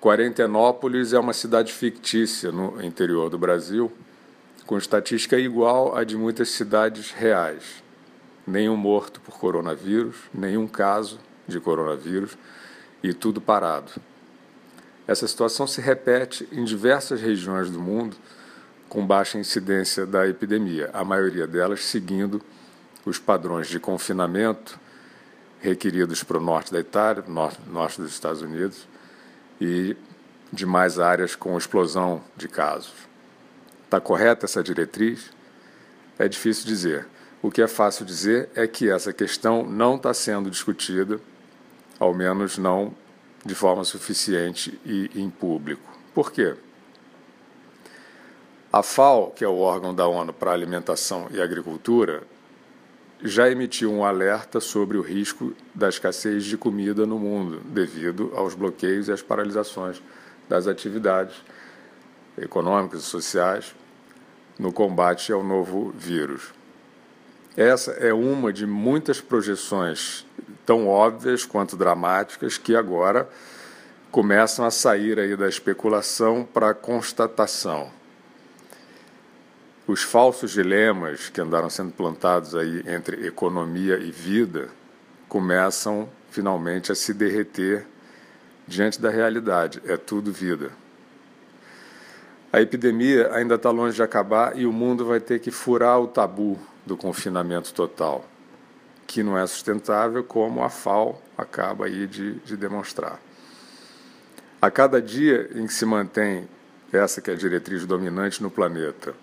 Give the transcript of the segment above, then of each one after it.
Quarentenópolis é uma cidade fictícia no interior do Brasil, com estatística igual à de muitas cidades reais. Nenhum morto por coronavírus, nenhum caso de coronavírus e tudo parado. Essa situação se repete em diversas regiões do mundo com baixa incidência da epidemia, a maioria delas seguindo os padrões de confinamento requeridos para o norte da Itália, norte, norte dos Estados Unidos e demais áreas com explosão de casos. Está correta essa diretriz? É difícil dizer. O que é fácil dizer é que essa questão não está sendo discutida, ao menos não de forma suficiente e em público. Por quê? A FAO, que é o órgão da ONU para Alimentação e Agricultura, já emitiu um alerta sobre o risco da escassez de comida no mundo devido aos bloqueios e às paralisações das atividades econômicas e sociais no combate ao novo vírus. Essa é uma de muitas projeções tão óbvias quanto dramáticas que agora começam a sair aí da especulação para a constatação. Os falsos dilemas que andaram sendo plantados aí entre economia e vida começam finalmente a se derreter diante da realidade. É tudo vida. A epidemia ainda está longe de acabar e o mundo vai ter que furar o tabu do confinamento total, que não é sustentável, como a FAO acaba aí de, de demonstrar. A cada dia em que se mantém essa que é a diretriz dominante no planeta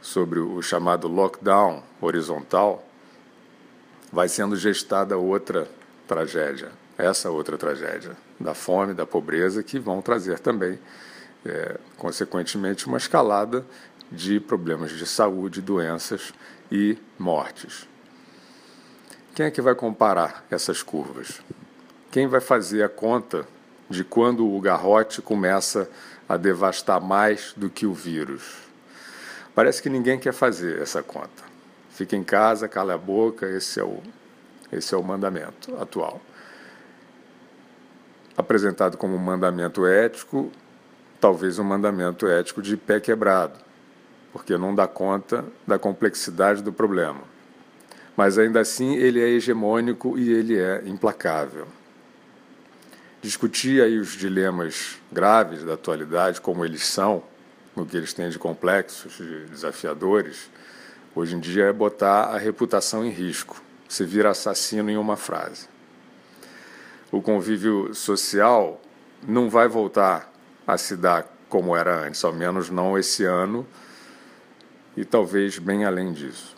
sobre o chamado lockdown horizontal, vai sendo gestada outra tragédia, essa outra tragédia da fome, da pobreza, que vão trazer também, é, consequentemente, uma escalada de problemas de saúde, doenças e mortes. Quem é que vai comparar essas curvas? Quem vai fazer a conta de quando o garrote começa a devastar mais do que o vírus? Parece que ninguém quer fazer essa conta. Fica em casa, cala a boca, esse é o, esse é o mandamento atual apresentado como um mandamento ético, talvez um mandamento ético de pé quebrado, porque não dá conta da complexidade do problema. Mas ainda assim ele é hegemônico e ele é implacável. Discutir aí os dilemas graves da atualidade, como eles são, no que eles têm de complexos, de desafiadores, hoje em dia é botar a reputação em risco. Se vira assassino em uma frase o convívio social não vai voltar a se dar como era antes, ao menos não esse ano e talvez bem além disso.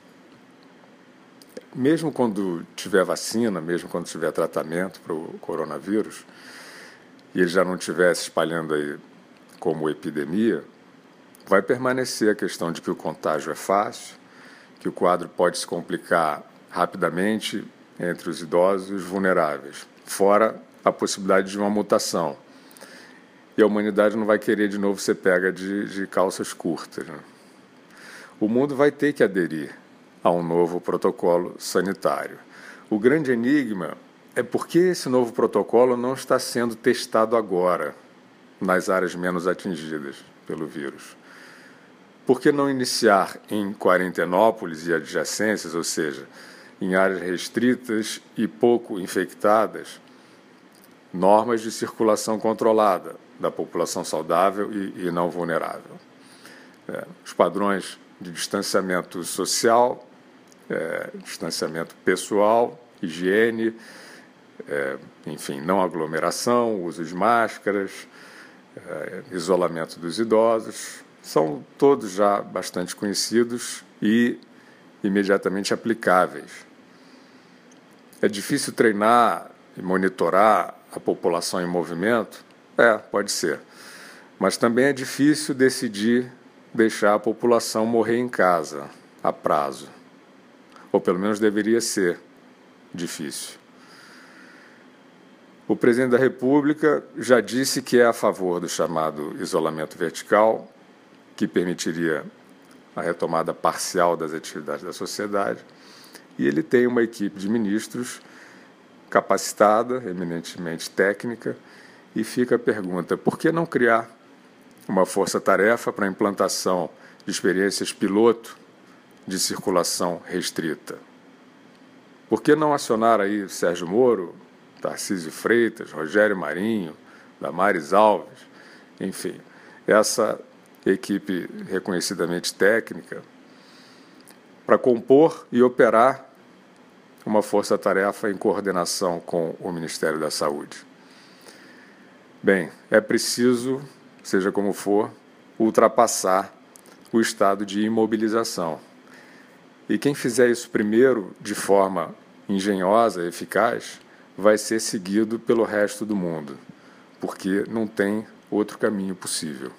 Mesmo quando tiver vacina, mesmo quando tiver tratamento para o coronavírus, e ele já não estiver se espalhando aí como epidemia, vai permanecer a questão de que o contágio é fácil, que o quadro pode se complicar rapidamente entre os idosos e os vulneráveis fora a possibilidade de uma mutação. E a humanidade não vai querer de novo ser pega de, de calças curtas. Né? O mundo vai ter que aderir a um novo protocolo sanitário. O grande enigma é por que esse novo protocolo não está sendo testado agora nas áreas menos atingidas pelo vírus. Por que não iniciar em Quarentenópolis e adjacências, ou seja, em áreas restritas e pouco infectadas, normas de circulação controlada da população saudável e, e não vulnerável. É, os padrões de distanciamento social, é, distanciamento pessoal, higiene, é, enfim, não aglomeração, uso de máscaras, isolamento dos idosos, são todos já bastante conhecidos e imediatamente aplicáveis. É difícil treinar e monitorar a população em movimento? É, pode ser. Mas também é difícil decidir deixar a população morrer em casa a prazo. Ou pelo menos deveria ser difícil. O presidente da República já disse que é a favor do chamado isolamento vertical, que permitiria a retomada parcial das atividades da sociedade e ele tem uma equipe de ministros capacitada, eminentemente técnica, E fica a pergunta: por que não criar uma força-tarefa para a implantação de experiências piloto de circulação restrita? Por que não acionar aí Sérgio Moro, Tarcísio Freitas, Rogério Marinho, Damares Alves, enfim, essa equipe reconhecidamente técnica para compor e operar uma força-tarefa em coordenação com o Ministério da Saúde. Bem, é preciso, seja como for, ultrapassar o estado de imobilização. E quem fizer isso primeiro de forma engenhosa, eficaz, vai ser seguido pelo resto do mundo, porque não tem outro caminho possível.